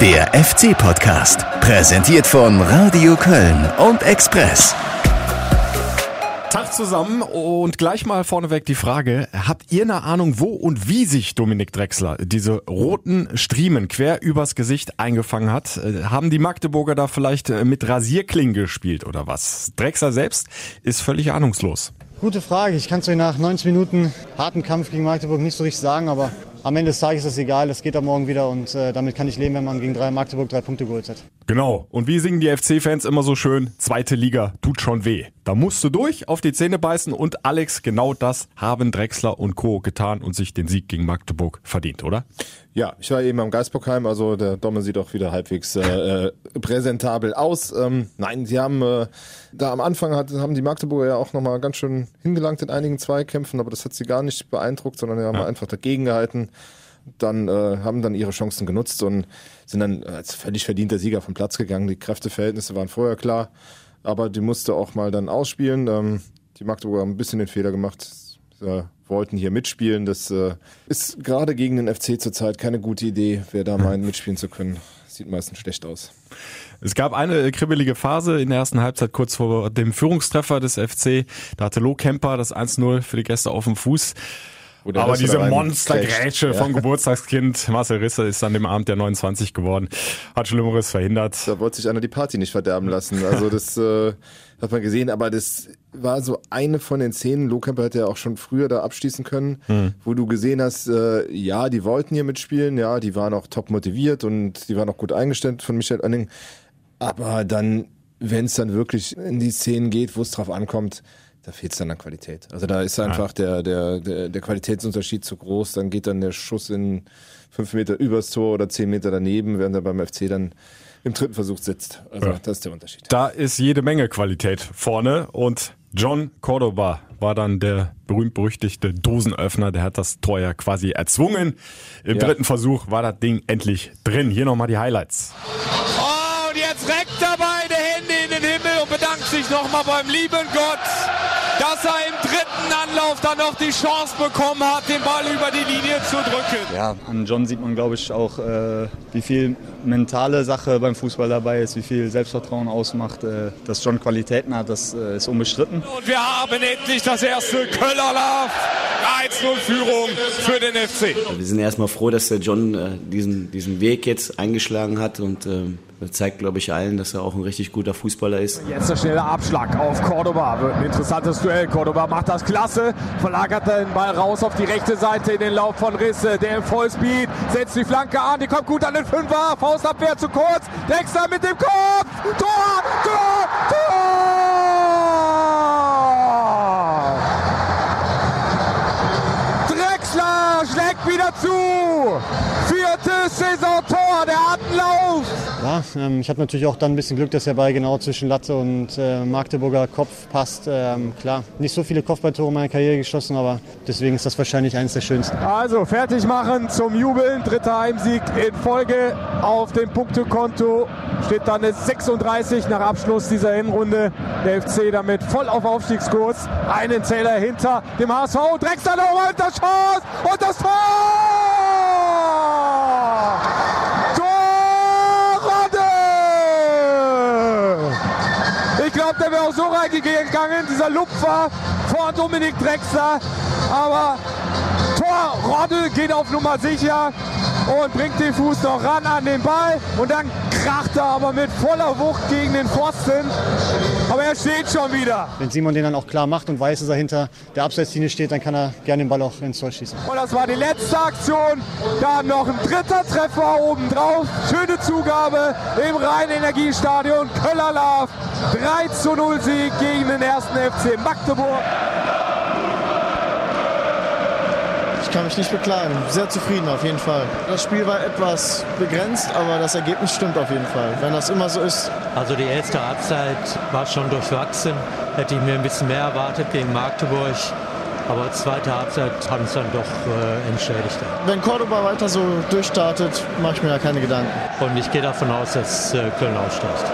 Der FC-Podcast, präsentiert von Radio Köln und Express. Tag zusammen und gleich mal vorneweg die Frage, habt ihr eine Ahnung, wo und wie sich Dominik Drexler diese roten Striemen quer übers Gesicht eingefangen hat? Äh, haben die Magdeburger da vielleicht äh, mit Rasierklingen gespielt oder was? Drexler selbst ist völlig ahnungslos. Gute Frage. Ich kann es euch nach 90 Minuten harten Kampf gegen Magdeburg nicht so richtig sagen, aber am Ende des Tages ist das egal. Es geht am Morgen wieder und äh, damit kann ich leben, wenn man gegen drei Magdeburg drei Punkte geholt hat. Genau. Und wie singen die FC-Fans immer so schön? Zweite Liga tut schon weh. Da musst du durch, auf die Zähne beißen und Alex, genau das haben Drexler und Co. getan und sich den Sieg gegen Magdeburg verdient, oder? Ja, ich war eben am Geisbockheim, also der Domme sieht auch wieder halbwegs äh, äh, präsentabel aus. Ähm, nein, sie haben äh, da am Anfang hat, haben die Magdeburger ja auch nochmal ganz schön hingelangt in einigen Zweikämpfen, aber das hat sie gar nicht beeindruckt, sondern sie haben ja. einfach dagegen gehalten. Dann äh, haben dann ihre Chancen genutzt und sind dann als völlig verdienter Sieger vom Platz gegangen. Die Kräfteverhältnisse waren vorher klar, aber die musste auch mal dann ausspielen. Ähm, die Magdeburger haben ein bisschen den Fehler gemacht. Sie wollten hier mitspielen. Das äh, ist gerade gegen den FC zurzeit keine gute Idee, wer da meint, mitspielen zu können. Sieht meistens schlecht aus. Es gab eine kribbelige Phase in der ersten Halbzeit kurz vor dem Führungstreffer des FC. Da hatte Lo Kemper das 1-0 für die Gäste auf dem Fuß. Aber diese Monstergrätsche vom Geburtstagskind Marcel Risse ist an dem Abend der 29 geworden. Hat Schlimmeres verhindert. Da wollte sich einer die Party nicht verderben lassen. Also das äh, hat man gesehen, aber das war so eine von den Szenen, Lohkemper hätte ja auch schon früher da abschließen können, hm. wo du gesehen hast, äh, ja, die wollten hier mitspielen, ja, die waren auch top motiviert und die waren auch gut eingestellt von Michael Oenning. Aber dann, wenn es dann wirklich in die Szenen geht, wo es drauf ankommt, da fehlt es dann an Qualität. Also da ist einfach der, der, der, der Qualitätsunterschied zu groß. Dann geht dann der Schuss in fünf Meter übers Tor oder zehn Meter daneben, während er beim FC dann im dritten Versuch sitzt. Also ja. das ist der Unterschied. Da ist jede Menge Qualität vorne und John Cordoba war dann der berühmt-berüchtigte Dosenöffner. Der hat das Tor ja quasi erzwungen. Im ja. dritten Versuch war das Ding endlich drin. Hier nochmal die Highlights. Oh, und jetzt reckt er beide Hände in den Himmel und bedankt sich nochmal beim lieben Gott dass er im dritten Anlauf dann noch die Chance bekommen hat, den Ball über die Linie zu drücken. Ja, an John sieht man, glaube ich, auch, äh, wie viel mentale Sache beim Fußball dabei ist, wie viel Selbstvertrauen ausmacht. Äh, dass John Qualitäten hat, das äh, ist unbestritten. Und wir haben endlich das erste Köller Love. 1-0-Führung für den FC. Wir sind erstmal froh, dass der John äh, diesen, diesen Weg jetzt eingeschlagen hat und ähm, das zeigt, glaube ich, allen, dass er auch ein richtig guter Fußballer ist. Jetzt der schnelle Abschlag auf Cordoba. Wird ein interessantes Duell. Cordoba macht das klasse. Verlagert den Ball raus auf die rechte Seite in den Lauf von Risse. Der im Vollspeed setzt die Flanke an. Die kommt gut an den Fünfer. Faustabwehr zu kurz. Dexter mit dem Kopf. Tor! Tor! Tor! Drexler schlägt wieder zu. Viertes Saisontor. Der Lauf. Ja, ähm, ich habe natürlich auch dann ein bisschen Glück, dass der Ball genau zwischen Latte und äh, Magdeburger Kopf passt. Ähm, klar, nicht so viele Kopfballtore in meiner Karriere geschossen, aber deswegen ist das wahrscheinlich eines der schönsten. Also fertig machen zum Jubeln. Dritter Heimsieg in Folge. Auf dem Punktekonto steht dann eine 36 nach Abschluss dieser Hinrunde. Der FC damit voll auf Aufstiegskurs. Einen Zähler hinter dem HSV. Drexler noch und das Chance und das Tor! glaube, der wäre auch so reingegangen, dieser Lupfer vor Dominik Drexler. Aber Tor, Rodde geht auf Nummer sicher und bringt den Fuß noch ran an den Ball und dann kracht er aber mit voller Wucht gegen den Pfosten. Aber er steht schon wieder. Wenn Simon den dann auch klar macht und weiß, dass er hinter der Abseitslinie steht, dann kann er gerne den Ball auch ins Tor schießen. Und das war die letzte Aktion. Da noch ein dritter Treffer oben drauf. Schöne Zugabe im Rhein-Energiestadion. Köller Love. 3 zu 0 Sieg gegen den ersten FC Magdeburg. Ich kann mich nicht beklagen. Sehr zufrieden auf jeden Fall. Das Spiel war etwas begrenzt, aber das Ergebnis stimmt auf jeden Fall. Wenn das immer so ist. Also die erste Halbzeit war schon durchwachsen. Hätte ich mir ein bisschen mehr erwartet gegen Magdeburg. Aber die zweite Halbzeit haben es dann doch äh, entschädigt. Wenn Cordoba weiter so durchstartet, mache ich mir ja keine Gedanken. Und ich gehe davon aus, dass äh, Köln aufsteigt.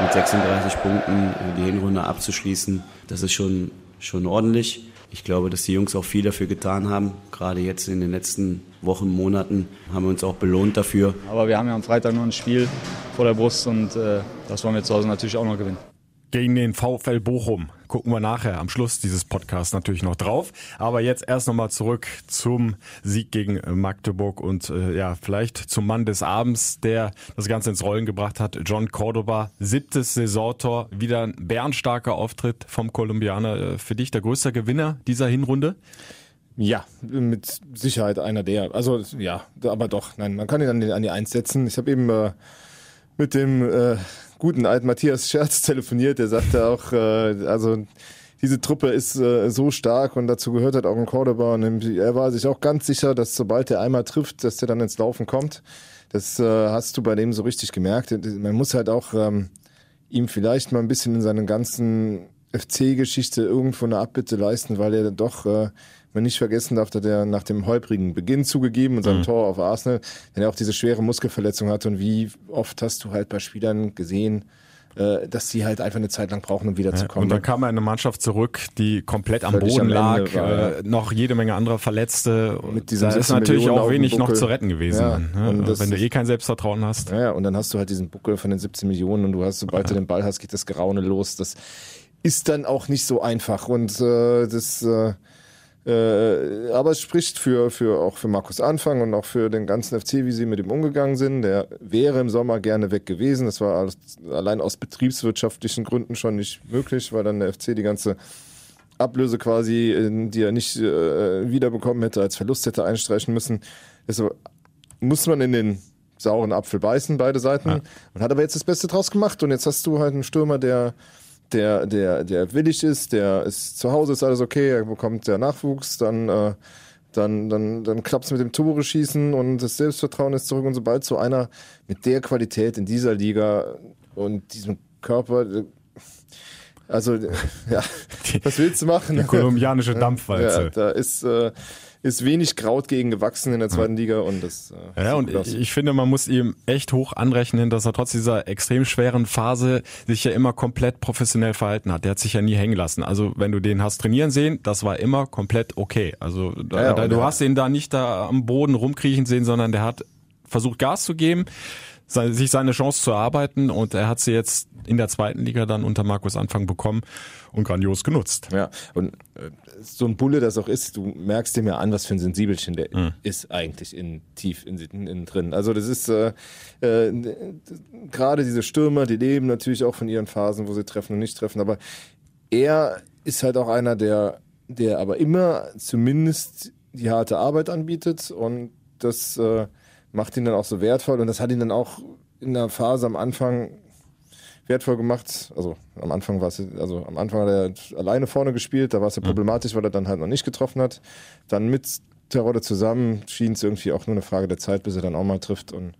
Mit 36 Punkten die Hinrunde abzuschließen, das ist schon, schon ordentlich. Ich glaube, dass die Jungs auch viel dafür getan haben. Gerade jetzt in den letzten Wochen, Monaten haben wir uns auch belohnt dafür. Aber wir haben ja am Freitag noch ein Spiel vor der Brust und äh, das wollen wir zu Hause natürlich auch noch gewinnen gegen den VfL Bochum. Gucken wir nachher am Schluss dieses Podcasts natürlich noch drauf. Aber jetzt erst nochmal zurück zum Sieg gegen Magdeburg und äh, ja, vielleicht zum Mann des Abends, der das Ganze ins Rollen gebracht hat. John Cordoba, siebtes Saisontor, wieder ein bärenstarker Auftritt vom Kolumbianer. Äh, für dich der größte Gewinner dieser Hinrunde? Ja, mit Sicherheit einer der. Also ja, aber doch, nein, man kann ihn an die, an die Eins setzen. Ich habe eben äh, mit dem äh, guten alten Matthias Scherz telefoniert, der sagte auch, äh, also diese Truppe ist äh, so stark und dazu gehört halt auch ein Cordoba und er war sich auch ganz sicher, dass sobald er einmal trifft, dass der dann ins Laufen kommt. Das äh, hast du bei dem so richtig gemerkt. Man muss halt auch ähm, ihm vielleicht mal ein bisschen in seinen ganzen FC-Geschichte irgendwo eine Abbitte leisten, weil er doch äh, man nicht vergessen darf, dass er nach dem holprigen Beginn zugegeben und seinem mhm. Tor auf Arsenal, wenn er auch diese schwere Muskelverletzung hatte und wie oft hast du halt bei Spielern gesehen, äh, dass sie halt einfach eine Zeit lang brauchen, um wiederzukommen. und dann kam er in eine Mannschaft zurück, die komplett am Boden am lag, war, äh, noch jede Menge anderer Verletzte. Mit da ist natürlich Millionen auch wenig noch zu retten gewesen. Ja, dann, ne? Wenn du eh kein Selbstvertrauen hast. Ja, und dann hast du halt diesen Buckel von den 17 Millionen und du hast, sobald ja. du den Ball hast, geht das Geraune los. Das ist dann auch nicht so einfach und äh, das äh, äh, aber es spricht für, für auch für Markus Anfang und auch für den ganzen FC, wie sie mit ihm umgegangen sind. Der wäre im Sommer gerne weg gewesen. Das war alles, allein aus betriebswirtschaftlichen Gründen schon nicht möglich, weil dann der FC die ganze Ablöse quasi, die er nicht äh, wiederbekommen hätte, als Verlust hätte einstreichen müssen. Deshalb muss man in den sauren Apfel beißen, beide Seiten. Ja. Und hat aber jetzt das Beste draus gemacht. Und jetzt hast du halt einen Stürmer, der der, der, der willig ist, der ist zu Hause, ist alles okay, er bekommt der Nachwuchs, dann, äh, dann, dann, dann klappt es mit dem Tore schießen und das Selbstvertrauen ist zurück und sobald so einer mit der Qualität in dieser Liga und diesem Körper, also ja, was willst du machen? Die kolumbianische Dampfwalze. Ja, da ist äh, ist wenig Kraut gegen gewachsen in der zweiten Liga und das. Äh, ja, und ich, ich finde, man muss ihm echt hoch anrechnen, dass er trotz dieser extrem schweren Phase sich ja immer komplett professionell verhalten hat. Der hat sich ja nie hängen lassen. Also wenn du den hast trainieren sehen, das war immer komplett okay. Also da, ja, da, du hast ihn da nicht da am Boden rumkriechen sehen, sondern der hat versucht Gas zu geben sich seine Chance zu erarbeiten und er hat sie jetzt in der zweiten Liga dann unter Markus Anfang bekommen und grandios genutzt. Ja, und äh, so ein Bulle das auch ist, du merkst dem ja an, was für ein Sensibelchen der mhm. ist eigentlich in tief in, in, in, drin. Also das ist äh, äh, gerade diese Stürmer, die leben natürlich auch von ihren Phasen, wo sie treffen und nicht treffen, aber er ist halt auch einer, der, der aber immer zumindest die harte Arbeit anbietet und das äh, macht ihn dann auch so wertvoll und das hat ihn dann auch in der Phase am Anfang wertvoll gemacht. Also am Anfang war es, also am Anfang hat er alleine vorne gespielt, da war es ja mhm. problematisch, weil er dann halt noch nicht getroffen hat. Dann mit Terodde zusammen schien es irgendwie auch nur eine Frage der Zeit, bis er dann auch mal trifft. Und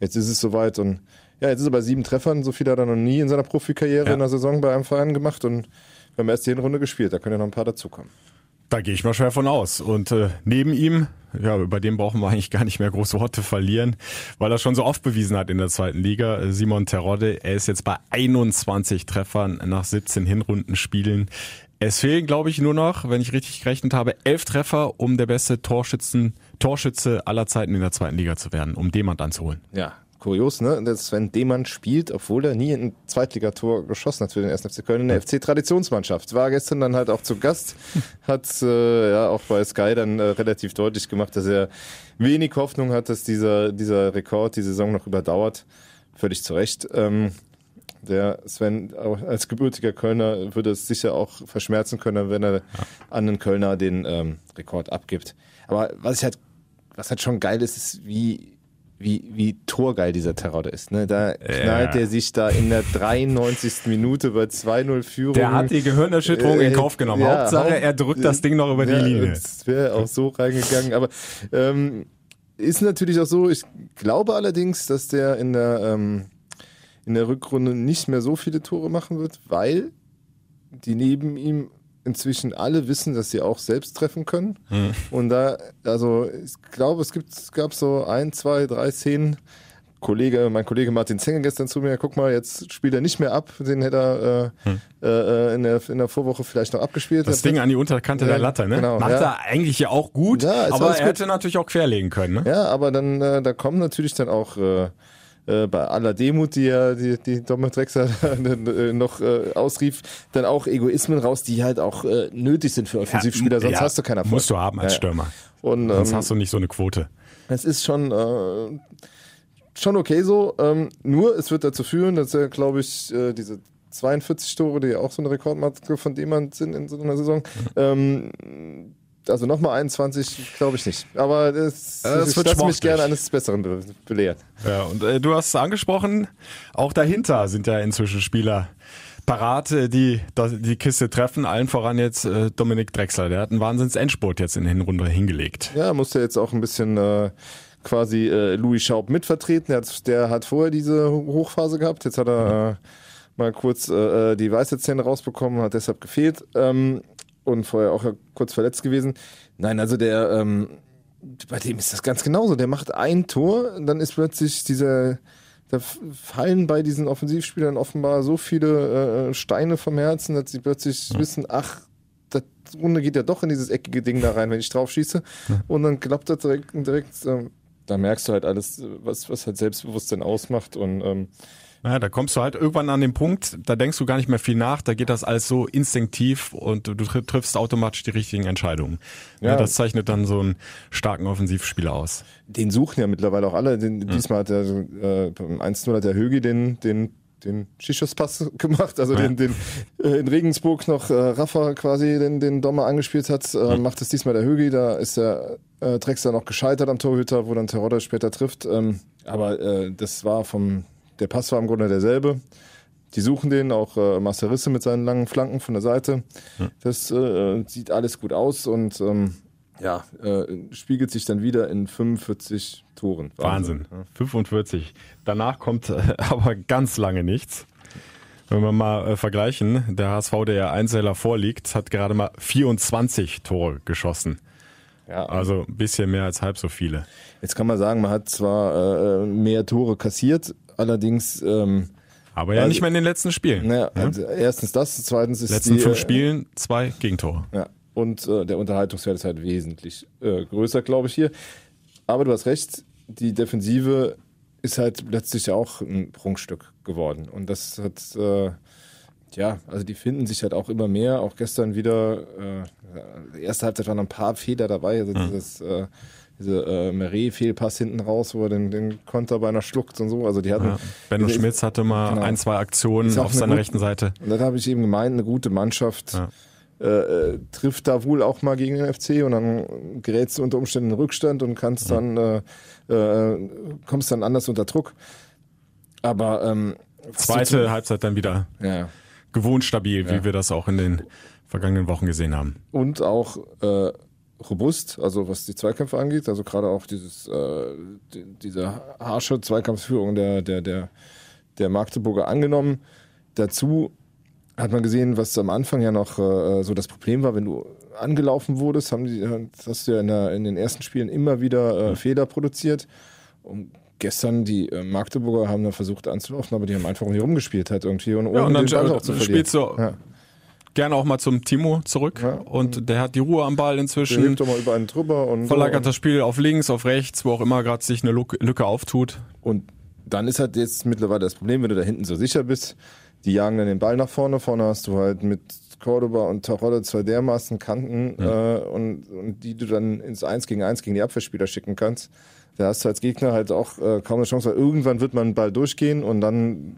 jetzt ist es soweit und ja, jetzt ist er bei sieben Treffern, so viel hat er noch nie in seiner Profikarriere ja. in der Saison bei einem Verein gemacht und wir haben erst die Runde gespielt, da können ja noch ein paar dazukommen. Da gehe ich mal schwer von aus. Und äh, neben ihm, ja, über den brauchen wir eigentlich gar nicht mehr große Worte verlieren, weil er schon so oft bewiesen hat in der zweiten Liga. Äh, Simon Terodde, er ist jetzt bei 21 Treffern nach 17 Hinrundenspielen. Es fehlen, glaube ich, nur noch, wenn ich richtig gerechnet habe, elf Treffer, um der beste Torschützen, Torschütze aller Zeiten in der zweiten Liga zu werden, um Demand anzuholen. Ja, kurios, ne? Dass Sven Demann spielt, obwohl er nie ein Zweitligator geschossen hat für den 1. FC Köln in der FC-Traditionsmannschaft. War gestern dann halt auch zu Gast, hat äh, ja auch bei Sky dann äh, relativ deutlich gemacht, dass er wenig Hoffnung hat, dass dieser, dieser Rekord die Saison noch überdauert. Völlig zu Recht. Ähm, der Sven als gebürtiger Kölner würde es sicher auch verschmerzen können, wenn er an den Kölner den ähm, Rekord abgibt. Aber was ich halt, was halt schon geil ist, ist, wie wie, wie torgeil dieser Terror ist. Ne? Da knallt er sich da in der 93. Minute bei 2-0 Führung. Der hat die Gehirnerschütterung äh, in Kauf genommen. Ja, Hauptsache, er drückt das Ding noch über ja, die Linie. Das wäre auch so reingegangen. Aber ähm, ist natürlich auch so, ich glaube allerdings, dass der in der, ähm, in der Rückrunde nicht mehr so viele Tore machen wird, weil die neben ihm inzwischen alle wissen, dass sie auch selbst treffen können. Hm. Und da, also ich glaube, es gibt, es gab so ein, zwei, drei Szenen, Kollege, mein Kollege Martin Zenge gestern zu mir, guck mal, jetzt spielt er nicht mehr ab, den hätte er äh, hm. äh, in, der, in der Vorwoche vielleicht noch abgespielt. Das Ding an die Unterkante ja, der Latte, ne? Genau, Macht ja. er eigentlich ja auch gut, ja, aber er hätte natürlich auch querlegen können, ne? Ja, aber dann, äh, da kommen natürlich dann auch äh, äh, bei aller Demut, die ja die, die Dominik Drexler äh, noch äh, ausrief, dann auch Egoismen raus, die halt auch äh, nötig sind für Offensivspieler, sonst ja, hast du keinen Erfolg. Musst du haben als Stürmer. Und, sonst ähm, hast du nicht so eine Quote. Es ist schon äh, schon okay so. Ähm, nur es wird dazu führen, dass er, glaube ich, äh, diese 42 Tore, die ja auch so eine Rekordmarke von dem sind in so einer Saison, ähm, also nochmal 21, glaube ich nicht. Aber das, das ich lasse mich gerne eines Besseren be belehrt. Ja, und äh, du hast es angesprochen, auch dahinter sind ja inzwischen Spieler parat, äh, die die Kiste treffen. Allen voran jetzt äh, Dominik Drexler. Der hat einen Wahnsinns-Endspurt jetzt in der Hinrunde hingelegt. Ja, musste jetzt auch ein bisschen äh, quasi äh, Louis Schaub mitvertreten. Der hat, der hat vorher diese Hochphase gehabt. Jetzt hat er äh, mal kurz äh, äh die weiße Zähne rausbekommen, hat deshalb gefehlt. Ähm, und vorher auch kurz verletzt gewesen. Nein, also der, ähm, bei dem ist das ganz genauso. Der macht ein Tor, dann ist plötzlich dieser, da fallen bei diesen Offensivspielern offenbar so viele äh, Steine vom Herzen, dass sie plötzlich ja. wissen, ach, das Runde geht ja doch in dieses eckige Ding da rein, wenn ich drauf schieße. Ja. Und dann klappt das direkt, direkt äh, da merkst du halt alles, was, was halt Selbstbewusstsein ausmacht und ähm, ja, da kommst du halt irgendwann an den Punkt, da denkst du gar nicht mehr viel nach, da geht das alles so instinktiv und du triffst automatisch die richtigen Entscheidungen. Ja. das zeichnet dann so einen starken Offensivspieler aus. Den suchen ja mittlerweile auch alle. Den, ja. Diesmal hat der äh, beim 1-0 hat der Högi den, den den Schischuspass gemacht, also ja. den, den äh, in Regensburg noch äh, Rafa quasi den, den Dommer angespielt hat, äh, macht es diesmal der Högi, da ist der äh, Drexler noch gescheitert am Torhüter, wo dann Terodde später trifft. Ähm, aber äh, das war vom der Pass war im Grunde derselbe. Die suchen den, auch äh, Marcel Risse mit seinen langen Flanken von der Seite. Das äh, sieht alles gut aus und ähm, ja, äh, spiegelt sich dann wieder in 45 Toren. Wahnsinn. Wahnsinn. 45. Danach kommt äh, aber ganz lange nichts. Wenn wir mal äh, vergleichen, der HSV, der ja Einzeller vorliegt, hat gerade mal 24 Tore geschossen. Ja. Also ein bisschen mehr als halb so viele. Jetzt kann man sagen, man hat zwar äh, mehr Tore kassiert, allerdings. Ähm, aber ja also, nicht mehr in den letzten Spielen. Naja, ja? also erstens das, zweitens ist letzten die, fünf äh, Spielen zwei Gegentore. Ja, und äh, der Unterhaltungswert ist halt wesentlich äh, größer, glaube ich hier. Aber du hast recht, die Defensive ist halt letztlich auch ein Prunkstück geworden und das hat äh, ja, also die finden sich halt auch immer mehr. Auch gestern wieder, äh, erste Halbzeit waren ein paar Fehler dabei. Also mhm. dieses, äh, diese äh, Meret-Fehlpass hinten raus, wo er den, den Konter beinahe schluckt und so. Also die hatten. Ja. Benno Schmitz hatte mal genau. ein, zwei Aktionen auf seiner rechten Seite. Und dann habe ich eben gemeint, eine gute Mannschaft. Ja. Äh, äh, trifft da wohl auch mal gegen den FC und dann gerätst du unter Umständen in Rückstand und kannst dann äh, äh, kommst dann anders unter Druck. Aber ähm, zweite Halbzeit dann wieder. Ja gewohnt stabil, ja. wie wir das auch in den vergangenen Wochen gesehen haben. Und auch äh, robust, also was die Zweikämpfe angeht, also gerade auch dieses äh, die, diese harsche Zweikampfführung der der der der Magdeburger angenommen. Dazu hat man gesehen, was am Anfang ja noch äh, so das Problem war, wenn du angelaufen wurdest, haben die, hast du ja in, der, in den ersten Spielen immer wieder äh. Fehler produziert. Und gestern, die äh, Magdeburger haben da versucht anzulaufen, aber die haben einfach hier rumgespielt halt irgendwie. Und, ja, und dann den auch zu spielst du ja. Gerne auch mal zum Timo zurück ja. und der hat die Ruhe am Ball inzwischen. Der hebt doch mal über einen drüber und verlagert das Spiel auf links, auf rechts, wo auch immer gerade sich eine Lücke auftut. Und dann ist halt jetzt mittlerweile das Problem, wenn du da hinten so sicher bist, die jagen dann den Ball nach vorne. Vorne hast du halt mit Cordoba und Tarolle zwei dermaßen Kanten ja. äh, und, und die du dann ins Eins gegen Eins gegen die Abwehrspieler schicken kannst da hast du als Gegner halt auch äh, kaum eine Chance, weil irgendwann wird man Ball durchgehen und dann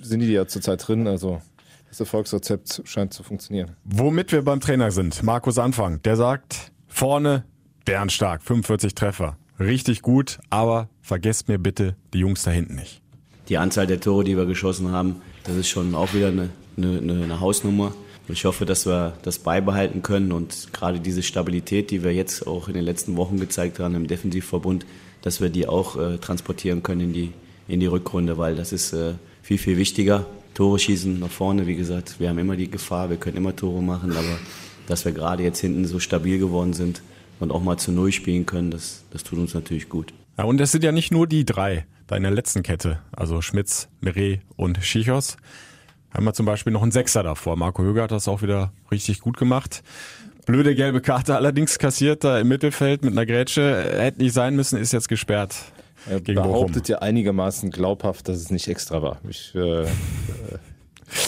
sind die ja zurzeit drin. Also das Erfolgsrezept scheint zu funktionieren. Womit wir beim Trainer sind, Markus Anfang, der sagt, vorne bärenstark, 45 Treffer. Richtig gut, aber vergesst mir bitte die Jungs da hinten nicht. Die Anzahl der Tore, die wir geschossen haben, das ist schon auch wieder eine, eine, eine Hausnummer. Ich hoffe, dass wir das beibehalten können und gerade diese Stabilität, die wir jetzt auch in den letzten Wochen gezeigt haben im Defensivverbund, dass wir die auch äh, transportieren können in die, in die Rückrunde, weil das ist äh, viel, viel wichtiger. Tore schießen nach vorne, wie gesagt, wir haben immer die Gefahr, wir können immer Tore machen, aber dass wir gerade jetzt hinten so stabil geworden sind, und auch mal zu Null spielen können, das, das tut uns natürlich gut. Ja, und es sind ja nicht nur die drei da in der letzten Kette, also Schmitz, Meret und Schichos. Haben wir zum Beispiel noch einen Sechser davor. Marco Höger hat das auch wieder richtig gut gemacht. Blöde gelbe Karte allerdings kassiert da im Mittelfeld mit einer Grätsche. Hätte nicht sein müssen, ist jetzt gesperrt. Er gegen behauptet Bochum. ja einigermaßen glaubhaft, dass es nicht extra war. Ich, äh, äh,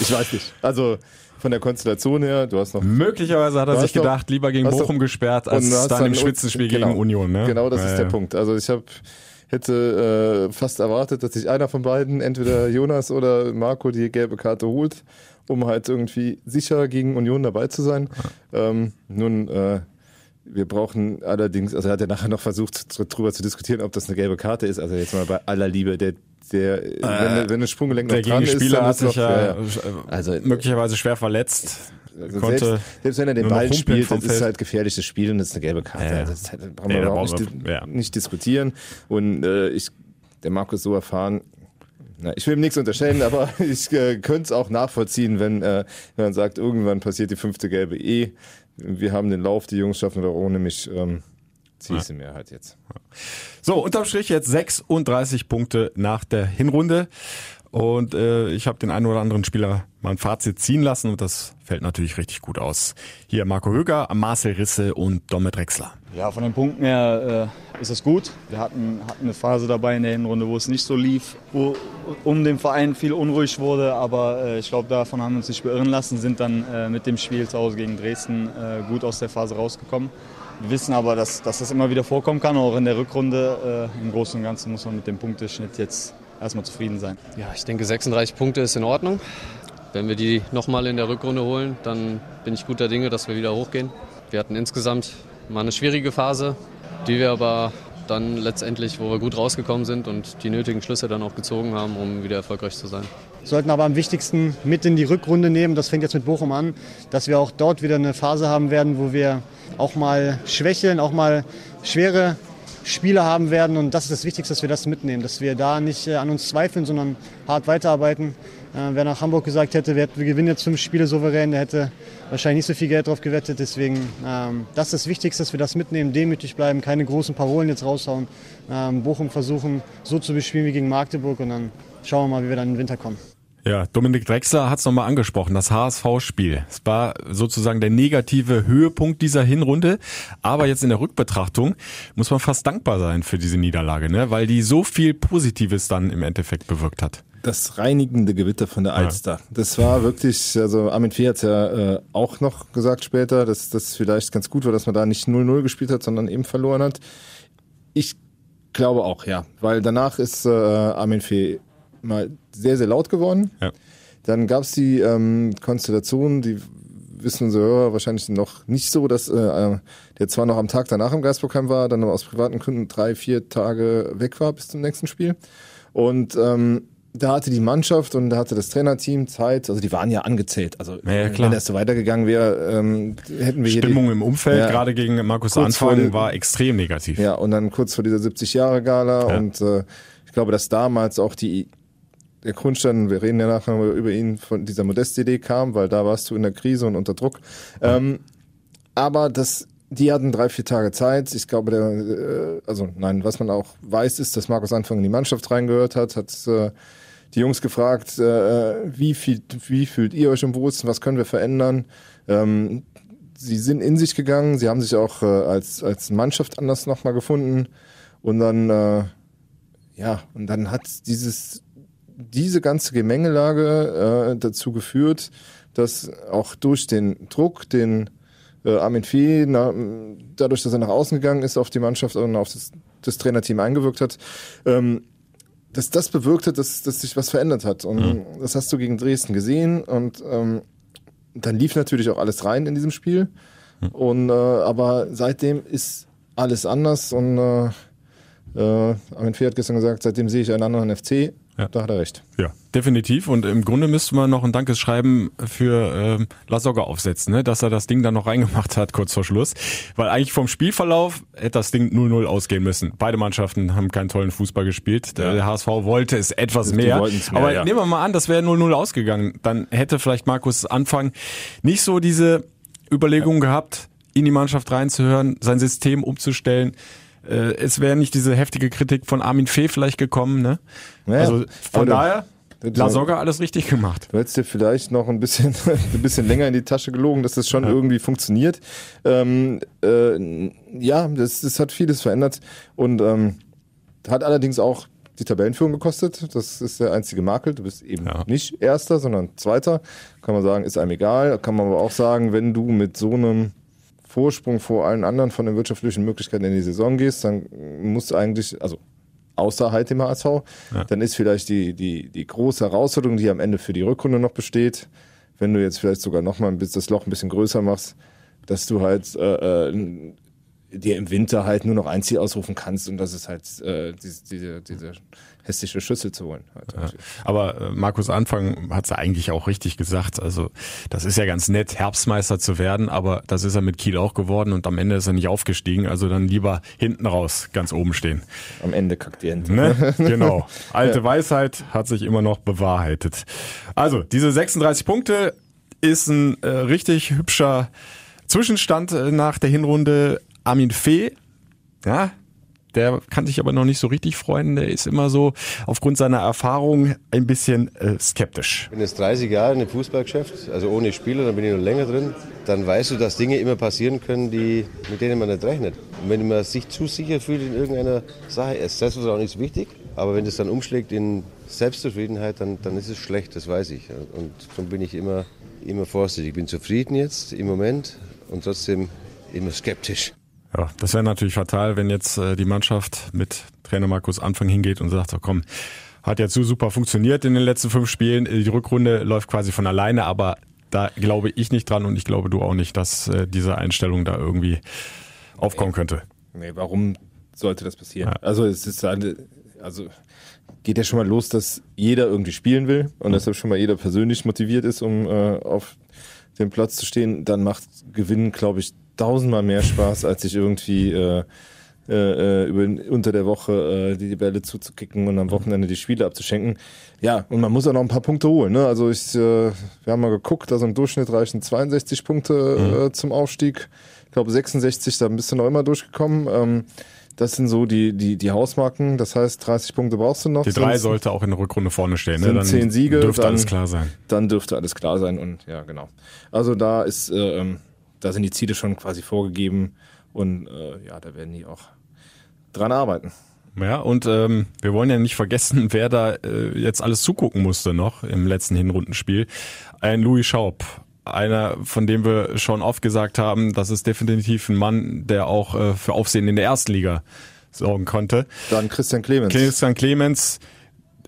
ich weiß nicht. Also von der Konstellation her, du hast noch Möglicherweise hat er sich gedacht, lieber gegen Bochum gesperrt, und als dann im Spitzenspiel genau, gegen Union. Ne? Genau, das Ja, ist der ja. Punkt. Also ich habe hätte äh, fast erwartet, dass sich einer von beiden, entweder Jonas oder Marco, die gelbe Karte holt, um halt irgendwie sicher gegen Union dabei zu sein. Ähm, nun, äh, wir brauchen allerdings, also er hat ja nachher noch versucht, drüber zu diskutieren, ob das eine gelbe Karte ist. Also jetzt mal bei aller Liebe, der, der, wenn, wenn das Sprunggelenk Der noch dran ist, dann hat ist sich noch, ja, ja, äh, Also, möglicherweise schwer verletzt. also konnte selbst, selbst wenn er den Ball spielt, das ist Feld. halt gefährliches Spiel und das ist eine gelbe Karte. Ja. Also das ist halt- brauchen Nee, wir überhaupt nicht, ja. nicht diskutieren. Und äh, ich, der Markus ist so erfahren. Na, ich will ihm nichts unterstellen, aber ich äh, könnte es auch nachvollziehen, wenn, äh, wenn man sagt, irgendwann passiert die fünfte gelbe E. Wir haben den Lauf, die Jungs schaffen doch ohne mich. Ähm, ziehe ich sie mir halt jetzt. So, unterm Strich jetzt 36 Punkte nach der Hinrunde. Und äh, ich habe den einen oder anderen Spieler mal ein Fazit ziehen lassen und das fällt natürlich richtig gut aus. Hier Marco Höger, Marcel Risse und Domme Drexler. Ja, von den Punkten her äh, ist es gut. Wir hatten, hatten eine Phase dabei in der Hinrunde, wo es nicht so lief, wo um den Verein viel unruhig wurde. Aber äh, ich glaube, davon haben wir uns nicht beirren lassen, sind dann äh, mit dem Spiel zu Hause gegen Dresden äh, gut aus der Phase rausgekommen. Wir wissen aber, dass, dass das immer wieder vorkommen kann, auch in der Rückrunde. Äh, Im Großen und Ganzen muss man mit dem Punkteschnitt jetzt erstmal zufrieden sein. Ja, ich denke 36 Punkte ist in Ordnung. Wenn wir die nochmal in der Rückrunde holen, dann bin ich guter Dinge, dass wir wieder hochgehen. Wir hatten insgesamt mal eine schwierige Phase, die wir aber dann letztendlich, wo wir gut rausgekommen sind und die nötigen Schlüsse dann auch gezogen haben, um wieder erfolgreich zu sein. Sollten aber am wichtigsten mit in die Rückrunde nehmen, das fängt jetzt mit Bochum an, dass wir auch dort wieder eine Phase haben werden, wo wir auch mal schwächeln, auch mal schwere Spiele haben werden. Und das ist das Wichtigste, dass wir das mitnehmen, dass wir da nicht äh, an uns zweifeln, sondern hart weiterarbeiten. Äh, wer nach Hamburg gesagt hätte, wir, gewinnen jetzt fünf Spiele souverän, der hätte wahrscheinlich nicht so viel Geld drauf gewettet. Deswegen, ähm, das ist das Wichtigste, dass wir das mitnehmen, demütig bleiben, keine großen Parolen jetzt raushauen. Ähm, Bochum versuchen, so zu bespielen wie gegen Magdeburg und dann schauen wir mal, wie wir dann in den Winter kommen. Ja, Dominik Drexler hat es nochmal angesprochen, das HSV-Spiel. Es war sozusagen der negative Höhepunkt dieser Hinrunde. Aber jetzt in der Rückbetrachtung muss man fast dankbar sein für diese Niederlage, ne? weil die so viel Positives dann im Endeffekt bewirkt hat. Das reinigende Gewitter von der Alster. Das war wirklich, also Armin Fee hat es ja äh, auch noch gesagt später, dass das vielleicht ganz gut war, dass man da nicht 0-0 gespielt hat, sondern eben verloren hat. Ich glaube auch, ja. Weil danach ist äh, Armin Fee mal sehr, sehr laut geworden. Ja. Dann gab es die ähm, Konstellation, die wissen unsere Hörer wahrscheinlich noch nicht so, dass äh, der zwar noch am Tag danach im Geistprogramm war, dann aber aus privaten Gründen drei, vier Tage weg war bis zum nächsten Spiel. Und ähm, da hatte die Mannschaft und da hatte das Trainerteam Zeit, also die waren ja angezählt. Also Ja, wenn das so weitergegangen wäre, ähm, hätten wir hier Stimmung die, im Umfeld, Ja. gerade gegen Markus Anfang, war extrem negativ. ja, und dann kurz vor dieser 70-Jahre-Gala Ja. und äh, ich glaube, dass damals auch die der Grundstein, wir reden ja nachher über ihn, von dieser Modest-Idee kam, weil da warst du in der Krise und unter Druck. Ähm, aber das, die hatten drei, vier Tage Zeit. Ich glaube, der, äh, also nein, was man auch weiß, ist, dass Markus Anfang in die Mannschaft reingehört hat, hat äh, die Jungs gefragt, äh, wie, viel, wie fühlt ihr euch im Wohlsten, was können wir verändern? Ähm, sie sind in sich gegangen, sie haben sich auch äh, als, als Mannschaft anders nochmal gefunden und dann, äh, ja, und dann hat dieses, diese ganze Gemengelage äh, dazu geführt, dass auch durch den Druck, den äh, Armin Fee, na, dadurch, dass er nach außen gegangen ist, auf die Mannschaft und auf das, das Trainerteam eingewirkt hat, ähm, dass das bewirkt hat, dass, dass sich was verändert hat. Und das hast du gegen Dresden gesehen und ähm, dann lief natürlich auch alles rein in diesem Spiel. Und äh, aber seitdem ist alles anders und äh, äh, Armin Fee hat gestern gesagt, seitdem sehe ich einen anderen FC. Ja. Da hat er recht. Ja, definitiv. Und im Grunde müsste man noch ein Dankeschreiben für ähm, Lasogga aufsetzen, ne? dass er das Ding dann noch reingemacht hat, kurz vor Schluss. Weil eigentlich vom Spielverlauf hätte das Ding 0-0 ausgehen müssen. Beide Mannschaften haben keinen tollen Fußball gespielt. Der, HSV wollte es etwas mehr. mehr, Aber ja. nehmen wir mal an, das wäre 0-0 ausgegangen. Dann hätte vielleicht Markus Anfang nicht so diese Überlegung gehabt, in die Mannschaft reinzuhören, sein System umzustellen. Äh, es wäre nicht diese heftige Kritik von Armin Fee vielleicht gekommen. Ne? Naja, also von daher, La Soga alles richtig gemacht. Du hättest dir vielleicht noch ein bisschen, ein bisschen länger in die Tasche gelogen, dass das schon irgendwie funktioniert. Ähm, äh, ja, das, das hat vieles verändert und ähm, hat allerdings auch die Tabellenführung gekostet. Das ist der einzige Makel. Du bist eben Ja. nicht Erster, sondern Zweiter. Kann man sagen, ist einem egal. Kann man aber auch sagen, wenn du mit so einem Vorsprung vor allen anderen von den wirtschaftlichen Möglichkeiten in die Saison gehst, dann muss eigentlich, also außer halt dem HSV, dann ist vielleicht die, die, die große Herausforderung, die am Ende für die Rückrunde noch besteht, wenn du jetzt vielleicht sogar nochmal das Loch ein bisschen größer machst, dass du halt äh, äh, dir im Winter halt nur noch ein Ziel ausrufen kannst und das ist halt äh, diese, diese, diese hässliche Schüssel zu holen. Halt. Aber äh, Markus Anfang hat es eigentlich auch richtig gesagt. Also das ist ja ganz nett, Herbstmeister zu werden, aber das ist er mit Kiel auch geworden und am Ende ist er nicht aufgestiegen. Also dann lieber hinten raus, ganz oben stehen. Am Ende kackt die Ente. Ne? Genau. Alte Weisheit hat sich immer noch bewahrheitet. Also, diese 36 Punkte ist ein äh, richtig hübscher Zwischenstand äh, nach der Hinrunde. Armin Fee, ja, der kann sich aber noch nicht so richtig freuen. Der ist immer so aufgrund seiner Erfahrung ein bisschen äh, skeptisch. Ich bin jetzt 30 Jahre im Fußballgeschäft, also ohne Spieler, dann bin ich noch länger drin. Dann weißt du, dass Dinge immer passieren können, die, mit denen man nicht rechnet. Und wenn man sich zu sicher fühlt in irgendeiner Sache, ist Selbstvertrauen ist wichtig, aber wenn das dann umschlägt in Selbstzufriedenheit, dann, dann ist es schlecht, das weiß ich. Und darum bin ich immer, immer vorsichtig. Ich bin zufrieden jetzt im Moment und trotzdem immer skeptisch. Ja, das wäre natürlich fatal, wenn jetzt äh, die Mannschaft mit Trainer Markus Anfang hingeht und sagt, so komm, hat jetzt so super funktioniert in den letzten fünf Spielen. Die Rückrunde läuft quasi von alleine, aber da glaube ich nicht dran und ich glaube du auch nicht, dass äh, diese Einstellung da irgendwie aufkommen könnte. Nee, warum sollte das passieren? Also es ist eine, also geht ja schon mal los, dass jeder irgendwie spielen will und deshalb schon mal jeder persönlich motiviert ist, um äh, auf dem Platz zu stehen. Dann macht Gewinnen, glaube ich, tausendmal mehr Spaß, als sich irgendwie äh, äh, über, unter der Woche äh, die Bälle zuzukicken und am Wochenende die Spiele abzuschenken. Ja, und man muss auch noch ein paar Punkte holen. Ne? Also ich, äh, wir haben mal geguckt, also im Durchschnitt reichen 62 Punkte äh, zum Aufstieg. Ich glaube 66, da bist du noch immer durchgekommen. Ähm, das sind so die, die, die Hausmarken. Das heißt, 30 Punkte brauchst du noch. Die drei sollte auch in der Rückrunde vorne stehen. Ne? sind Dann zehn Siege. Dürfte dann, alles klar sein. Dann dürfte alles klar sein und ja, genau. Also da ist, äh, ähm, da sind die Ziele schon quasi vorgegeben und äh, ja, da werden die auch dran arbeiten. Ja, und ähm, wir wollen ja nicht vergessen, wer da äh, jetzt alles zugucken musste noch im letzten Hinrundenspiel. Ein Louis Schaub. Einer, von dem wir schon oft gesagt haben, das ist definitiv ein Mann, der auch äh, für Aufsehen in der ersten Liga sorgen konnte. Dann Christian Clemens. Christian Clemens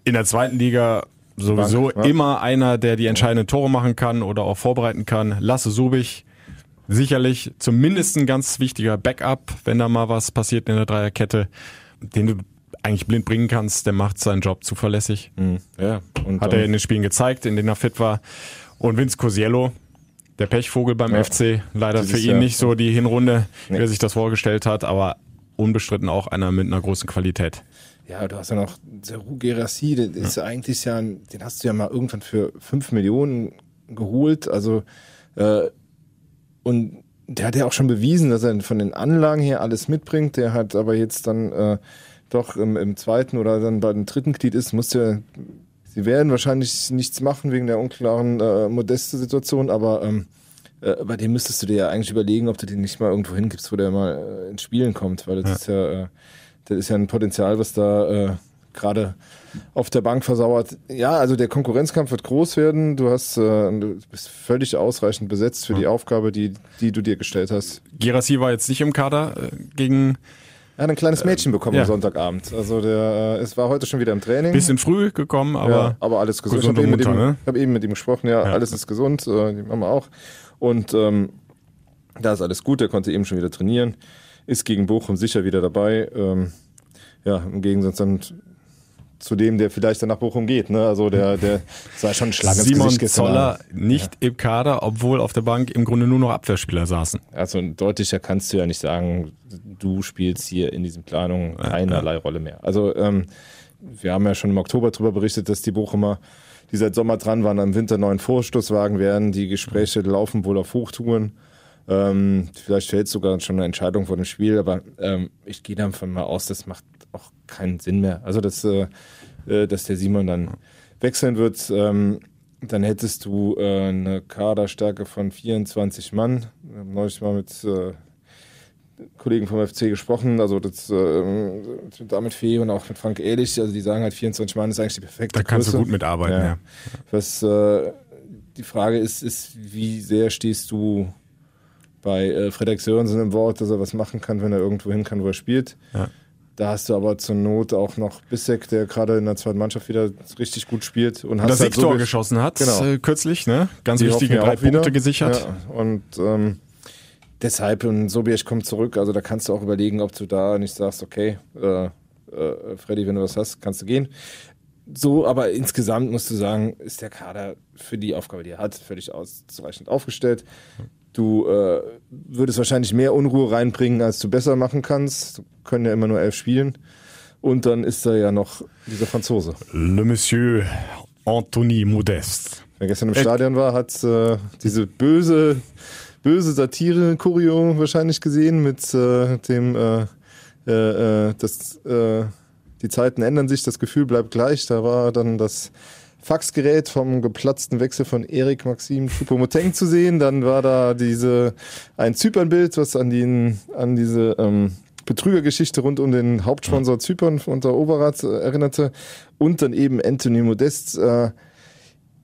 in der zweiten Liga sowieso Bank, ja. immer einer, der die entscheidenden Tore machen kann oder auch vorbereiten kann. Lasse Subich sicherlich zumindest ein ganz wichtiger Backup, wenn da mal was passiert in der Dreierkette, den du eigentlich blind bringen kannst. Der macht seinen Job zuverlässig. Mhm. Ja, und Hat er in den Spielen gezeigt, in denen er fit war. Und Vince Cosiello, der Pechvogel beim Ja. FC, leider Dieses für ihn Jahr. nicht so die Hinrunde, wie Nee. er sich das vorgestellt hat, aber unbestritten auch einer mit einer großen Qualität. Ja, du hast ja noch Seru Gerassi, der ist ja eigentlich ja, den hast du ja mal irgendwann für 5 Millionen geholt. Also äh, und der hat ja auch schon bewiesen, dass er von den Anlagen her alles mitbringt. Der hat aber jetzt dann äh, doch im, im zweiten oder dann bei dem dritten Glied ist, muss der Sie werden wahrscheinlich nichts machen wegen der unklaren äh, modeste Situation, aber ähm, äh, bei dem müsstest du dir ja eigentlich überlegen, ob du den nicht mal irgendwo hingibst, wo der mal äh, ins Spielen kommt, weil das Ja. ist ja, äh, das ist ja ein Potenzial, was da äh, gerade auf der Bank versauert. Ja, also der Konkurrenzkampf wird groß werden. Du hast, äh, du bist völlig ausreichend besetzt für die Aufgabe, die, die du dir gestellt hast. Gerassi war jetzt nicht im Kader äh, gegen Er hat ein kleines Mädchen bekommen ja. am Sonntagabend. Also der, äh, es war heute schon wieder im Training. bisschen früh gekommen, aber, ja, aber alles gesund. ich habe eben, mit munter, ihm- ne? hab eben mit ihm gesprochen, ja, alles ist gesund, äh, die Mama auch. Und ähm, da ist alles gut, er konnte eben schon wieder trainieren, ist gegen Bochum sicher wieder dabei. Ähm, ja, im Gegensatz dann zu dem, der vielleicht dann nach Bochum geht. Ne? Also der, der sah schon Schlange ins Simon Gesicht Zoller nicht im Kader, obwohl auf der Bank im Grunde nur noch Abwehrspieler saßen. Also deutlicher kannst du ja nicht sagen, du spielst hier in diesen Planungen keinerlei Rolle mehr. Also ähm, wir haben ja schon im Oktober darüber berichtet, dass die Bochumer, die seit Sommer dran waren, am Winter neuen Vorstoßwagen werden. Die Gespräche laufen wohl auf Hochtouren. Ähm, vielleicht fällt sogar schon eine Entscheidung vor dem Spiel, aber ähm, ich gehe davon mal aus, das macht auch keinen Sinn mehr. Also, dass, äh, äh dass der Simon dann wechseln wird. Ähm, dann hättest du äh, eine Kaderstärke von 24 Mann. Wir haben neulich mal mit äh, Kollegen vom FC gesprochen, also das, äh, damit Fee und auch mit Frank Ehrlich, also die sagen halt 24 Mann ist eigentlich die perfekte Da kannst Größe. du gut mitarbeiten, ja. ja. Was äh, die Frage ist, ist, wie sehr stehst du bei äh, Frederik Sörensen im Wort, dass er was machen kann, wenn er irgendwo hin kann, wo er spielt. Ja. Da hast du aber zur Not auch noch Bissek, der gerade in der zweiten Mannschaft wieder richtig gut spielt und, und das halt Siegtor so geschossen hat, genau. äh, kürzlich, ne? Ganz Die wichtige drei Punkte wieder. gesichert. Ja, und ähm, deshalb, und Sobiech kommt zurück, also da kannst du auch überlegen, ob du da nicht sagst, okay, äh, äh, Freddy, wenn du was hast, kannst du gehen. So, aber insgesamt musst du sagen, ist der Kader für die Aufgabe, die er hat, völlig ausreichend aufgestellt. Du äh, würdest wahrscheinlich mehr Unruhe reinbringen, als du besser machen kannst. Du können ja immer nur elf spielen. Und dann ist da ja noch dieser Franzose. Le Monsieur Anthony Modeste. Wer gestern im Stadion war, hat äh, diese böse, böse Satire-Choreo wahrscheinlich gesehen mit äh, dem, äh, äh, äh das, äh, die Zeiten ändern sich, das Gefühl bleibt gleich. Da war dann das Faxgerät vom geplatzten Wechsel von Erik Maxim Choupo-Moteng zu sehen. Dann war da diese ein Zypern-Bild, was an, den, an diese ähm, Betrügergeschichte rund um den Hauptsponsor Zypern unter Oberrat äh, erinnerte. Und dann eben Anthony Modest. Äh,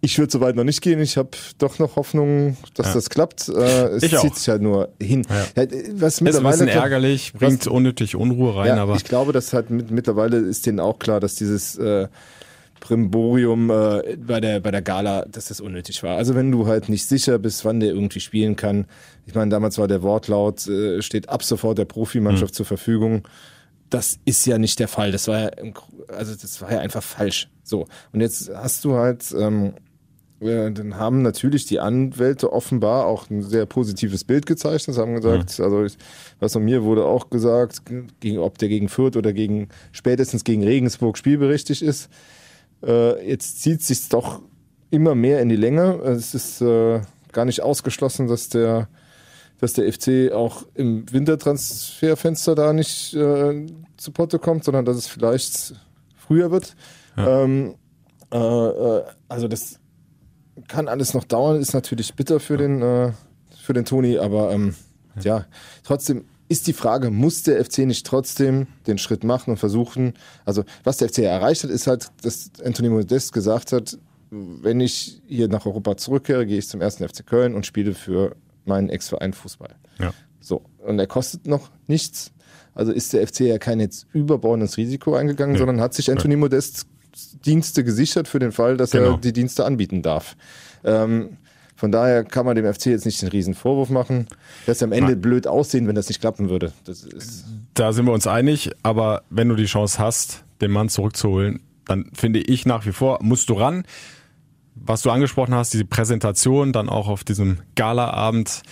ich würde so weit noch nicht gehen. Ich habe doch noch Hoffnung, dass ja. das klappt. Äh, es ich zieht auch. sich halt nur hin. Ja. Was mittlerweile ist ein bisschen ärgerlich, bringt was, unnötig Unruhe rein. Ja, aber ich glaube, dass halt mit, mittlerweile ist denen auch klar, dass dieses äh, Primborium äh, bei der bei der Gala, dass das unnötig war. Also wenn du halt nicht sicher bist, wann der irgendwie spielen kann. Ich meine, damals war der Wortlaut, äh, steht ab sofort der Profimannschaft mhm. zur Verfügung. Das ist ja nicht der Fall. Das war ja, also das war ja einfach falsch. So und jetzt hast du halt, ähm, äh, dann haben natürlich die Anwälte offenbar auch ein sehr positives Bild gezeichnet. Sie haben gesagt, mhm. also ich, was von mir wurde auch gesagt, gegen, ob der gegen Fürth oder gegen spätestens gegen Regensburg spielberechtigt ist. Äh, jetzt zieht sich doch immer mehr in die Länge. Es ist äh, gar nicht ausgeschlossen, dass der, dass der FC auch im Wintertransferfenster da nicht äh, zu Potte kommt, sondern dass es vielleicht früher wird. Ja. Ähm, äh, äh also das kann alles noch dauern, ist natürlich bitter für den äh, für den Toni, aber ähm, ja, trotzdem ist die Frage, muss der FC nicht trotzdem den Schritt machen und versuchen, also was der FC erreicht hat, ist halt, dass Anthony Modest gesagt hat, wenn ich hier nach Europa zurückkehre, gehe ich zum ersten FC Köln und spiele für meinen Ex-Verein Fußball. Ja. So, und er kostet noch nichts. Also ist der FC ja kein jetzt überbordendes Risiko eingegangen, nee. sondern hat sich Anthony. Modest Dienste gesichert für den Fall, dass genau. er die Dienste anbieten darf. Ähm, von daher kann man dem FC jetzt nicht den riesen Vorwurf machen. Das am Ende Nein. blöd aussehen, wenn das nicht klappen würde. da sind wir uns einig, aber wenn du die Chance hast, den Mann zurückzuholen, dann finde ich nach wie vor, musst du ran. Was du angesprochen hast, diese Präsentation, dann auch auf diesem Galaabend,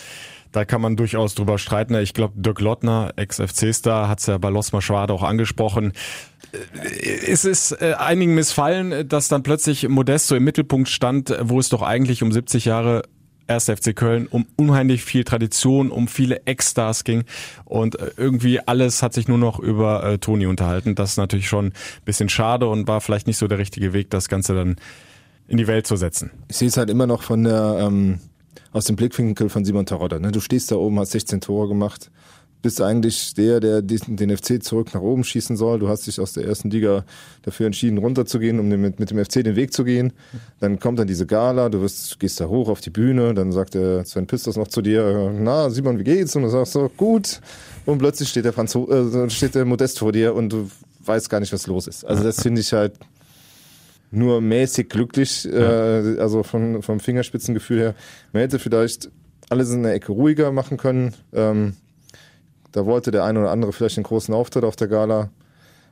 da kann man durchaus drüber streiten. Ich glaube, Dirk Lottner, Ex-FC-Star, hat es ja bei Losma Schwade auch angesprochen es ist äh, einigen missfallen, dass dann plötzlich Modesto im Mittelpunkt stand, wo es doch eigentlich um 70 Jahre 1. FC Köln um unheimlich viel Tradition, um viele Ex-Stars ging und äh, irgendwie alles hat sich nur noch über äh, Toni unterhalten. Das ist natürlich schon ein bisschen schade und war vielleicht nicht so der richtige Weg, das Ganze dann in die Welt zu setzen. Ich sehe es halt immer noch von der ähm, aus dem Blickwinkel von Simon Tarotta. Ne? Du stehst da oben, hast 16 Tore gemacht, bist eigentlich der, der den FC zurück nach oben schießen soll. Du hast dich aus der ersten Liga dafür entschieden, runterzugehen, um mit, mit dem FC den Weg zu gehen. Dann kommt dann diese Gala, du wirst, gehst da hoch auf die Bühne, dann sagt der Sven Pistos noch zu dir, na Simon, wie geht's? Und du sagst so, gut. Und plötzlich steht der Franzo äh, steht der Modest vor dir und du weißt gar nicht, was los ist. Also das finde ich halt nur mäßig glücklich, äh, also von, vom Fingerspitzengefühl her. Man hätte vielleicht alles in der Ecke ruhiger machen können. Ähm, da wollte der eine oder andere vielleicht einen großen Auftritt auf der Gala.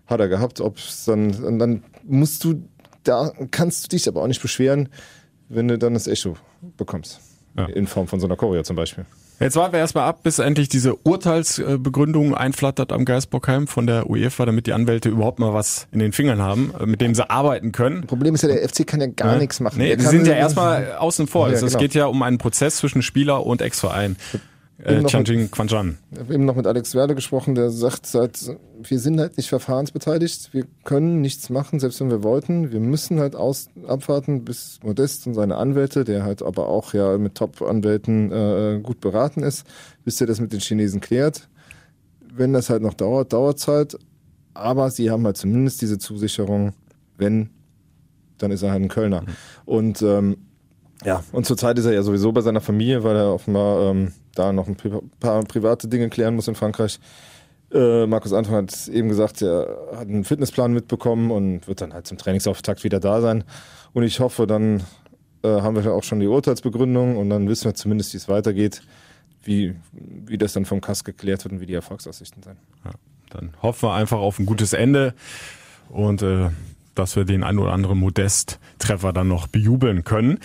Hat er gehabt. Ob dann, und dann musst du, da kannst du dich aber auch nicht beschweren, wenn du dann das Echo bekommst. Ja. In Form von so einer Choreo zum Beispiel. Jetzt warten wir erstmal ab, bis endlich diese Urteilsbegründung einflattert am Geisbockheim von der UEFA, damit die Anwälte überhaupt mal was in den Fingern haben, mit dem sie arbeiten können. Problem ist ja, der FC kann ja gar ja. nichts machen. Nee, die sind ja erstmal außen vor. Ja, also genau. Es geht ja um einen Prozess zwischen Spieler und Ex-Verein. Äh, Chanjing Quanjan. Ich habe eben noch mit Alex Werle gesprochen, der sagt, halt, wir sind halt nicht verfahrensbeteiligt, wir können nichts machen, selbst wenn wir wollten. Wir müssen halt aus, abwarten, bis Modest und seine Anwälte, der halt aber auch ja mit Top-Anwälten äh, gut beraten ist, bis er das mit den Chinesen klärt. Wenn das halt noch dauert, dauert es halt. Aber sie haben halt zumindest diese Zusicherung, wenn, dann ist er halt ein Kölner. Und ähm, ja, und zurzeit ist er ja sowieso bei seiner Familie, weil er offenbar ähm, da noch ein paar private Dinge klären muss in Frankreich. Äh, Markus Anton hat eben gesagt, er hat einen Fitnessplan mitbekommen und wird dann halt zum Trainingsauftakt wieder da sein. Und ich hoffe, dann äh, haben wir auch schon die Urteilsbegründung und dann wissen wir zumindest, wie es weitergeht, wie, wie das dann vom Kass geklärt wird und wie die Erfolgsaussichten sein. Ja, dann hoffen wir einfach auf ein gutes Ende und äh, dass wir den ein oder anderen Modest-Treffer dann noch bejubeln können.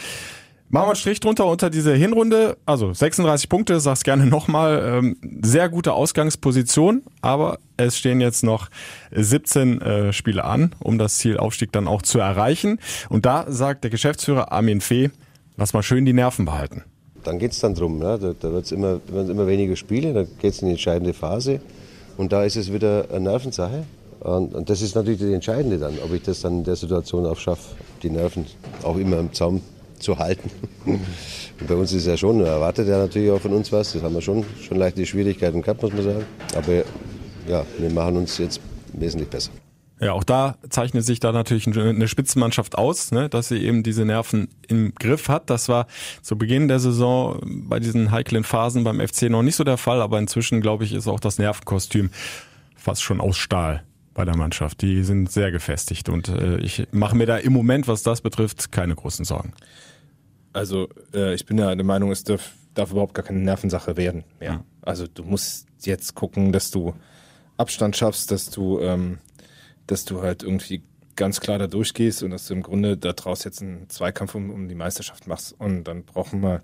Machen wir einen Strich drunter unter diese Hinrunde. Also 36 Punkte, sag's gerne nochmal. Ähm, sehr gute Ausgangsposition, aber es stehen jetzt noch 17 äh, Spiele an, um das Ziel Aufstieg dann auch zu erreichen. Und da sagt der Geschäftsführer Armin Fee, lass mal schön die Nerven behalten. Dann geht es dann drum. Ne? Da, da wird's immer, werden immer weniger Spiele, dann geht es in die entscheidende Phase. Und da ist es wieder eine Nervensache. Und, und das ist natürlich das Entscheidende dann, ob ich das dann in der Situation auch schaffe, die Nerven auch immer im Zaum zu halten. Und bei uns ist ja schon, erwartet er natürlich auch von uns was. Das haben wir schon, schon leichte Schwierigkeiten gehabt, muss man sagen. Aber ja, wir machen uns jetzt wesentlich besser. Ja, auch da zeichnet sich da natürlich eine Spitzenmannschaft aus, ne, dass sie eben diese Nerven im Griff hat. Das war zu Beginn der Saison bei diesen heiklen Phasen beim FC noch nicht so der Fall, aber inzwischen, glaube ich, ist auch das Nervenkostüm fast schon aus Stahl bei der Mannschaft. Die sind sehr gefestigt und äh, ich mache mir da im Moment, was das betrifft, keine großen Sorgen. Also äh, ich bin ja der Meinung, es darf, darf überhaupt gar keine Nervensache werden mehr. Ja. Also du musst jetzt gucken, dass du Abstand schaffst, dass du, ähm, dass du halt irgendwie ganz klar da durchgehst und dass du im Grunde da draus jetzt einen Zweikampf um, um die Meisterschaft machst. Und dann brauchen wir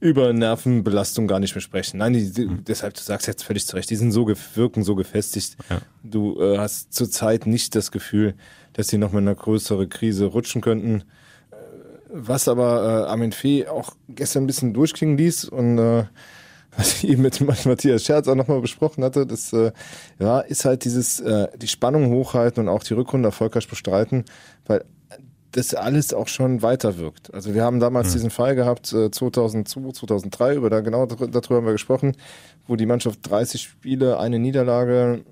über Nervenbelastung gar nicht mehr sprechen. Nein, die, die, deshalb, du sagst jetzt völlig zu Recht, die sind so, wirken so gefestigt. Ja. Du äh, hast zurzeit nicht das Gefühl, dass sie noch mal in eine größere Krise rutschen könnten. Was aber äh, Armin Fee auch gestern ein bisschen durchklingen ließ und äh, was ich eben mit Matthias Scherz auch nochmal besprochen hatte, das äh, ja, ist halt dieses, äh, die Spannung hochhalten und auch die Rückrunde erfolgreich bestreiten, weil das alles auch schon weiter wirkt. Also wir haben damals diesen Fall gehabt, äh, 2002, 2003, über da genau dar- darüber haben wir gesprochen, wo die Mannschaft 30 Spiele, eine Niederlage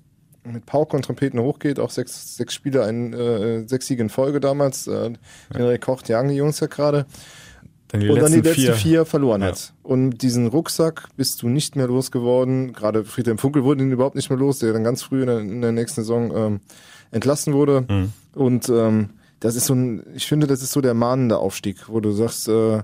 mit Pauke und Trompeten hochgeht, auch sechs, sechs Spiele, ein, äh, sechs Siege in Folge damals. Äh, den Rekord jagen die Jungs ja gerade. Die und dann die letzten letzten vier, vier, verloren Ja. hat. Und diesen Rucksack bist du nicht mehr losgeworden. Gerade Friedhelm Funkel wurde ihn überhaupt nicht mehr los, der dann ganz früh in der, in der nächsten Saison ähm, entlassen wurde. Mhm. Und ähm, das ist so ein, ich finde, das ist so der mahnende Aufstieg, wo du sagst, äh,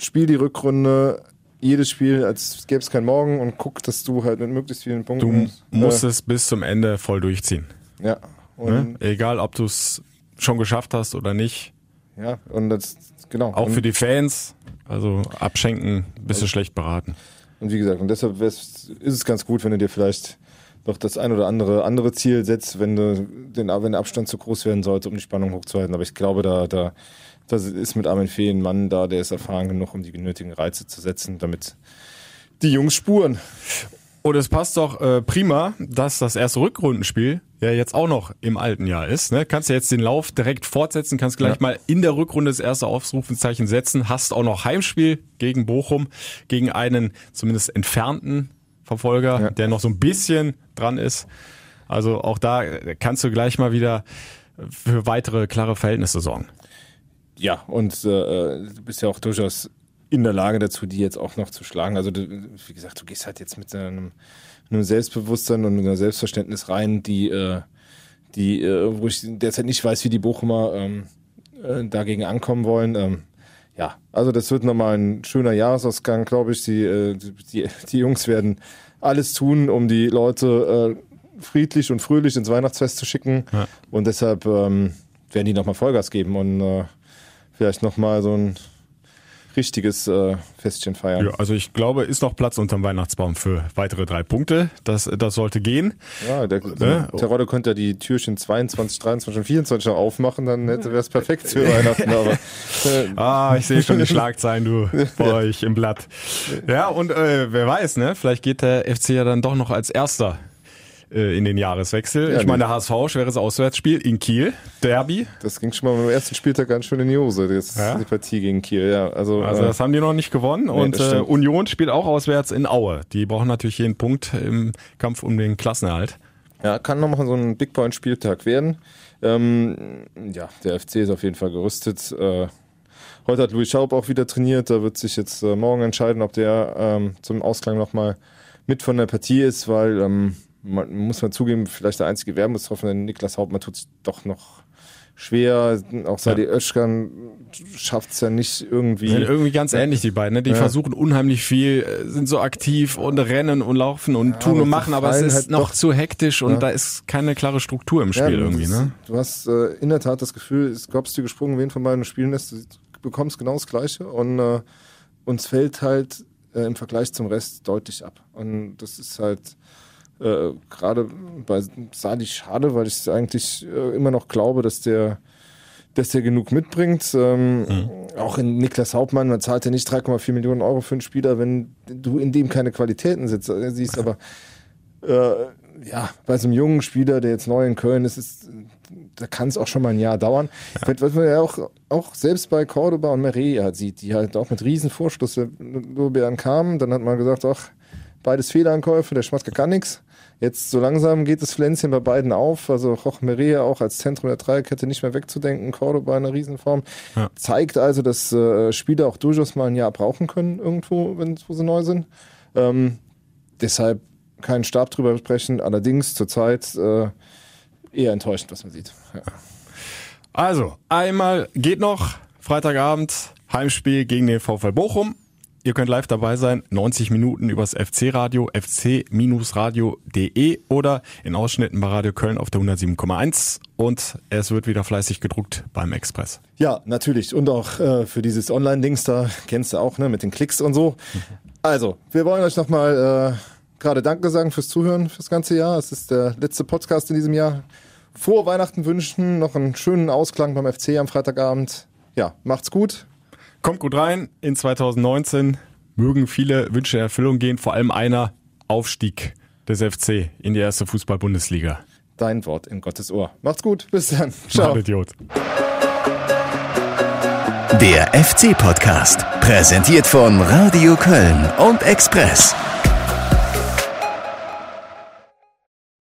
spiel die Rückrunde, jedes Spiel, als gäbe es kein Morgen und guck, dass du halt mit möglichst vielen du Punkten. musst es bis zum Ende voll durchziehen. äh, ja. Ne? Egal, ob du es schon geschafft hast oder nicht. ja, und das, genau. Auch und, für die Fans. Also abschenken, bist du schlecht beraten. Und wie gesagt, und deshalb ist es ganz gut, wenn du dir vielleicht noch das ein oder andere andere Ziel setzt, wenn du den, wenn der Abstand zu groß werden sollte, um die Spannung hochzuhalten. Aber ich glaube, da, da, das ist mit Armin Fee ein Mann da, der ist erfahren genug, um die nötigen Reize zu setzen, damit die Jungs spuren. Und es passt doch äh, prima, dass das erste Rückrundenspiel ja jetzt auch noch im alten Jahr ist. Ne? Kannst ja jetzt den Lauf direkt fortsetzen, kannst gleich Ja. mal in der Rückrunde das erste Aufrufenzeichen setzen, hast auch noch Heimspiel gegen Bochum, gegen einen zumindest entfernten Verfolger, Ja. der noch so ein bisschen dran ist. Also auch da kannst du gleich mal wieder für weitere klare Verhältnisse sorgen. Ja, und äh, du bist ja auch durchaus in der Lage dazu, die jetzt auch noch zu schlagen. Also du, wie gesagt, du gehst halt jetzt mit einem, einem Selbstbewusstsein und einem Selbstverständnis rein, die, äh, die, äh, wo ich derzeit nicht weiß, wie die Bochumer ähm, äh, dagegen ankommen wollen. Ähm, ja, also das wird nochmal ein schöner Jahresausgang, glaube ich. Die, äh, die, die Jungs werden alles tun, um die Leute äh, friedlich und fröhlich ins Weihnachtsfest zu schicken. Ja. Und deshalb ähm, werden die nochmal Vollgas geben und äh, vielleicht nochmal so ein richtiges äh, Festchen feiern. Ja, also ich glaube, ist noch Platz unterm Weihnachtsbaum für weitere drei Punkte. Das, das sollte gehen. Ja, der, Ne? Terodde könnte ja die Türchen 22, 23 und 24 noch aufmachen, dann hätte wäre es perfekt für Weihnachten. Aber äh, Ah, ich sehe schon die Schlagzeilen, du, bei euch im Blatt. Ja, und äh, wer weiß, ne? Vielleicht geht der FC ja dann doch noch als Erster in den Jahreswechsel. Ja, ich meine, ne. der HSV, schweres Auswärtsspiel in Kiel, Derby. das ging schon mal beim ersten Spieltag ganz schön in die Hose, das, Ja? die Partie gegen Kiel. Ja, also, Also äh, das haben die noch nicht gewonnen. und das äh. Union spielt auch auswärts in Aue. Die brauchen natürlich jeden Punkt im Kampf um den Klassenerhalt. Ja, kann nochmal so ein Big Point Spieltag werden. Ähm, ja, der FC ist auf jeden Fall gerüstet. Äh, heute hat Louis Schaub auch wieder trainiert. Da wird sich jetzt äh, morgen entscheiden, ob der ähm, zum Ausklang nochmal mit von der Partie ist, weil ähm, man muss man zugeben, vielleicht der einzige Wermutstropfen, denn Niklas Hauptmann tut es doch noch schwer. Auch Sadi Özcan schafft es ja nicht irgendwie. Sind irgendwie ganz ähnlich, die beiden. Ne? Die Ja. versuchen unheimlich viel, äh, sind so aktiv und rennen und laufen und tun aber und machen, aber es ist halt noch zu hektisch und Ja. da ist keine klare Struktur im Spiel Ja, irgendwie. das- Ne? Du hast äh, in der Tat das Gefühl, es glaubst du gesprungen, wen von beiden spielen lässt, du bekommst genau das Gleiche und äh, uns fällt halt äh, im Vergleich zum Rest deutlich ab. Und das ist halt äh, gerade bei Sadi schade, weil ich eigentlich äh, immer noch glaube, dass der dass der genug mitbringt. Ähm, Auch in Niklas Hauptmann, man zahlt ja nicht 3,4 Millionen Euro für einen Spieler, wenn du in dem keine Qualitäten sitzt, äh, siehst. Aber äh, ja, bei so einem jungen Spieler, der jetzt neu in Köln ist, ist da kann es auch schon mal ein Jahr dauern. Was was man ja auch, auch selbst bei Cordoba und halt sieht, die halt auch mit riesen Vorschluss der Lorbeeren kamen, dann hat man gesagt, ach, beides Fehlerankäufe, der Schmatzke kann nix. Jetzt so langsam geht das Pflänzchen bei beiden auf. Also Roch Meret auch als Zentrum der Dreierkette nicht mehr wegzudenken. Cordoba in einer Riesenform. Ja. Zeigt also, dass äh, Spieler auch durchaus mal ein Jahr brauchen können irgendwo, wenn wo sie neu sind. Ähm, deshalb keinen Stab drüber sprechen. Allerdings zurzeit äh, eher enttäuschend, was man sieht. Ja. Also, einmal geht noch, Freitagabend, Heimspiel gegen den VfL Bochum. Ihr könnt live dabei sein, 90 Minuten übers FC-Radio, fc-radio.de oder in Ausschnitten bei Radio Köln auf der 107,1 und es wird wieder fleißig gedruckt beim Express. Ja, natürlich. Und auch äh, für dieses Online-Dings da, kennst du auch, ne, mit den Klicks und so. Also, wir wollen euch nochmal äh, gerade Danke sagen fürs Zuhören fürs ganze Jahr. Es ist der letzte Podcast in diesem Jahr. Frohe Weihnachten wünschen, noch einen schönen Ausklang beim FC am Freitagabend. Ja, macht's gut. Kommt gut rein in 2019. Mögen viele Wünsche in Erfüllung gehen, vor allem einer Aufstieg des FC in die erste Fußball-Bundesliga. Dein Wort in Gottes Ohr. Macht's gut. Bis dann. Ciao. Ciao. Idiot. Der FC-Podcast, präsentiert von Radio Köln und Express.